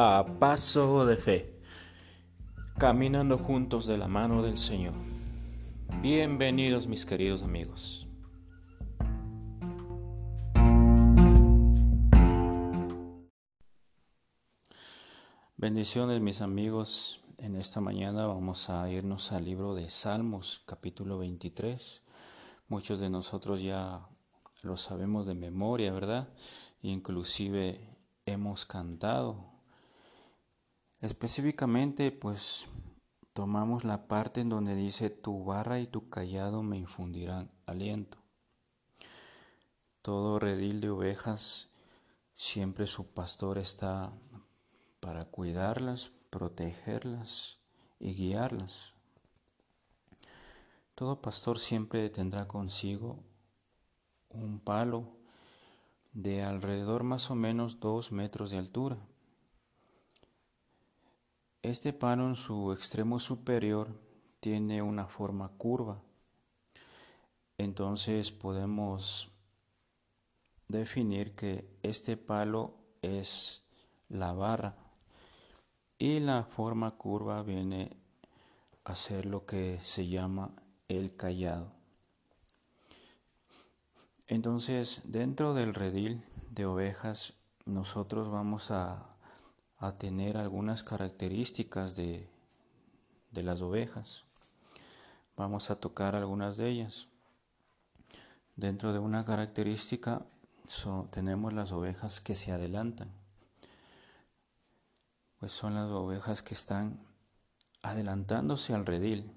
a paso de fe, caminando juntos de la mano del Señor. Bienvenidos mis queridos amigos. Bendiciones mis amigos. En esta mañana vamos a irnos al libro de Salmos capítulo 23. Muchos de nosotros ya lo sabemos de memoria, ¿verdad? Inclusive hemos cantado Específicamente, pues tomamos la parte en donde dice, tu barra y tu callado me infundirán aliento. Todo redil de ovejas, siempre su pastor está para cuidarlas, protegerlas y guiarlas. Todo pastor siempre tendrá consigo un palo de alrededor más o menos dos metros de altura este palo en su extremo superior tiene una forma curva. Entonces podemos definir que este palo es la barra y la forma curva viene a ser lo que se llama el callado. Entonces dentro del redil de ovejas nosotros vamos a a tener algunas características de, las ovejas. Vamos a tocar algunas de ellas. Dentro de una característica tenemos las ovejas que se adelantan. Pues son las ovejas que están adelantándose al redil.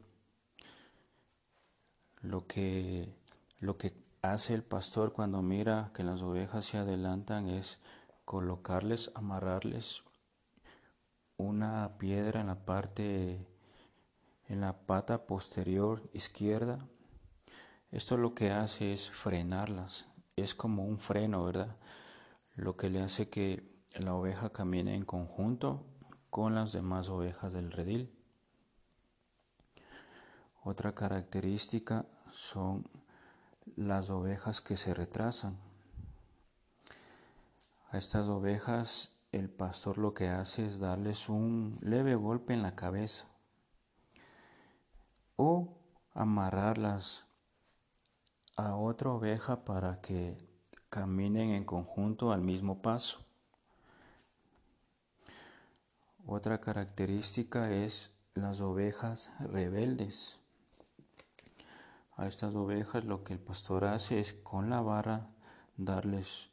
Lo que, lo que hace el pastor cuando mira que las ovejas se adelantan es colocarles, amarrarles una piedra en la parte, en la pata posterior izquierda. Esto lo que hace es frenarlas, es como un freno, ¿verdad? Lo que le hace que la oveja camine en conjunto con las demás ovejas del redil. Otra característica son las ovejas que se retrasan. A estas ovejas el pastor lo que hace es darles un leve golpe en la cabeza o amarrarlas a otra oveja para que caminen en conjunto al mismo paso. Otra característica es las ovejas rebeldes. A estas ovejas lo que el pastor hace es con la barra darles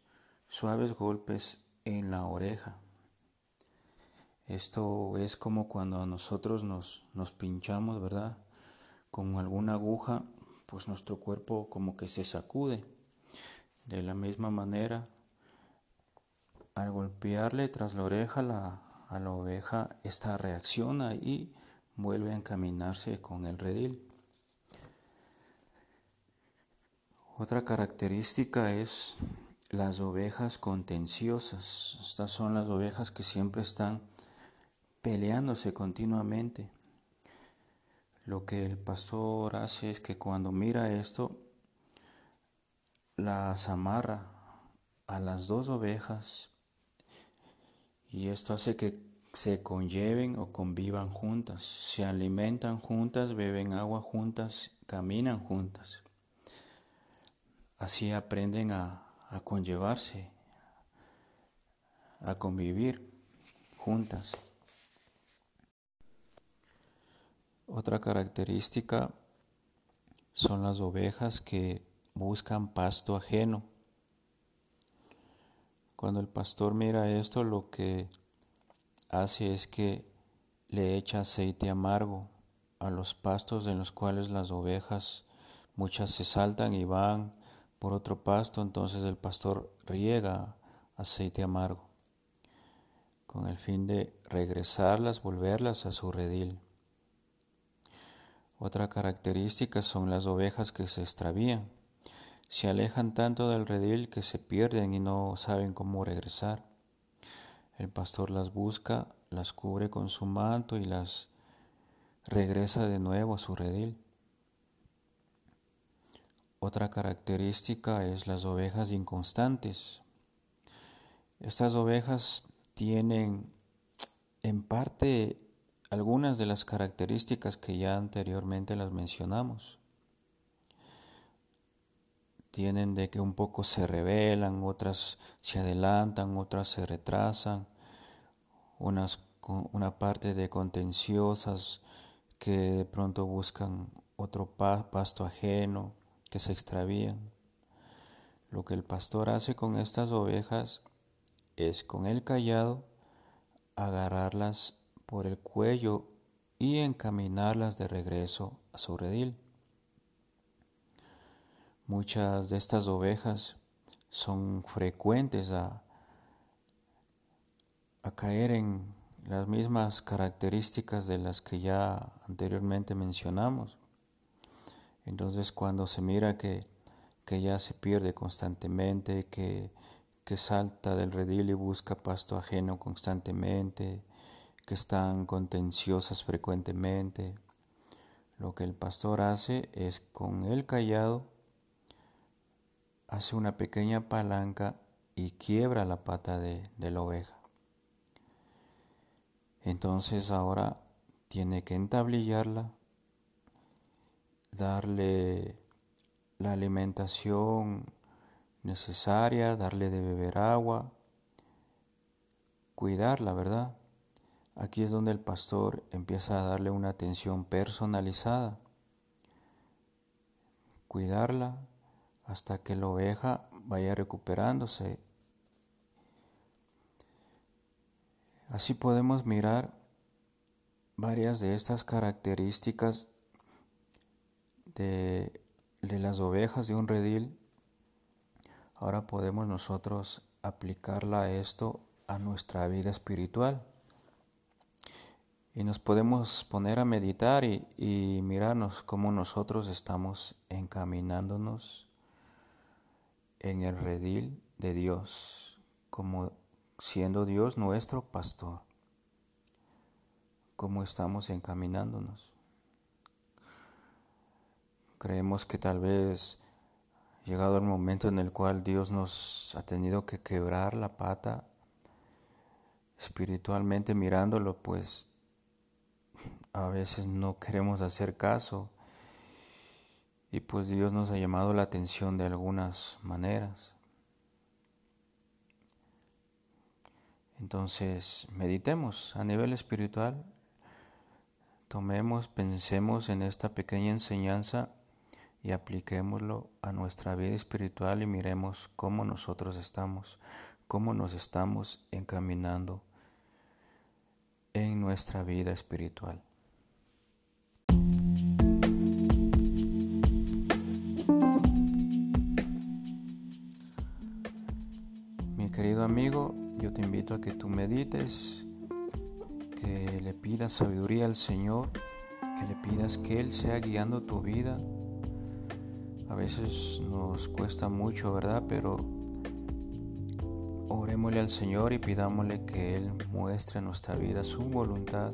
suaves golpes en la oreja. Esto es como cuando nosotros nos, nos pinchamos, ¿verdad? Con alguna aguja, pues nuestro cuerpo como que se sacude. De la misma manera, al golpearle tras la oreja a la oveja, esta reacciona y vuelve a encaminarse con el redil. Otra característica es las ovejas contenciosas. Estas son las ovejas que siempre están peleándose continuamente. Lo que el pastor hace es que cuando mira esto, las amarra a las dos ovejas y esto hace que se conlleven o convivan juntas, se alimentan juntas, beben agua juntas, caminan juntas. Así aprenden a, a conllevarse, a convivir juntas. Otra característica son las ovejas que buscan pasto ajeno. Cuando el pastor mira esto, lo que hace es que le echa aceite amargo a los pastos en los cuales las ovejas muchas se saltan y van por otro pasto, entonces el pastor riega aceite amargo, con el fin de regresarlas, volverlas a su redil. Otra característica son las ovejas que se extravían. Se alejan tanto del redil que se pierden y no saben cómo regresar. El pastor las busca, las cubre con su manto y las regresa de nuevo a su redil. Otra característica es las ovejas inconstantes. Estas ovejas tienen en parte algunas de las características que ya anteriormente las mencionamos. Tienen de que un poco se revelan, otras se adelantan, otras se retrasan, unas, una parte de contenciosas que de pronto buscan otro pasto ajeno, que se extravían. Lo que el pastor hace con estas ovejas es con el callado agarrarlas por el cuello y encaminarlas de regreso a su redil. Muchas de estas ovejas son frecuentes a, a caer en las mismas características de las que ya anteriormente mencionamos. Entonces cuando se mira que, que ya se pierde constantemente, que, que salta del redil y busca pasto ajeno constantemente, que están contenciosas frecuentemente. Lo que el pastor hace es con el callado, hace una pequeña palanca y quiebra la pata de, de la oveja. Entonces ahora tiene que entablillarla, darle la alimentación necesaria, darle de beber agua, cuidarla, ¿verdad? Aquí es donde el pastor empieza a darle una atención personalizada, cuidarla hasta que la oveja vaya recuperándose. Así podemos mirar varias de estas características de, las ovejas de un redil. Ahora podemos nosotros aplicarla a esto a nuestra vida espiritual y nos podemos poner a meditar y, mirarnos cómo nosotros estamos encaminándonos en el redil de Dios, como siendo Dios nuestro pastor, cómo estamos encaminándonos. Creemos que tal vez llegado el momento en el cual Dios nos ha tenido que quebrar la pata espiritualmente mirándolo, pues a veces no queremos hacer caso y pues Dios nos ha llamado la atención de algunas maneras. Entonces, meditemos a nivel espiritual, tomemos, pensemos en esta pequeña enseñanza y apliquémoslo a nuestra vida espiritual y miremos cómo nosotros estamos, cómo nos estamos encaminando en nuestra vida espiritual. querido amigo, yo te invito a que tú medites, que le pidas sabiduría al Señor, que le pidas que Él sea guiando tu vida. A veces nos cuesta mucho, ¿verdad? Pero orémosle al Señor y pidámosle que Él muestre en nuestra vida su voluntad,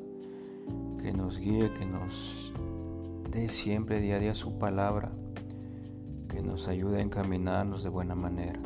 que nos guíe, que nos dé siempre día a día su palabra, que nos ayude a encaminarnos de buena manera.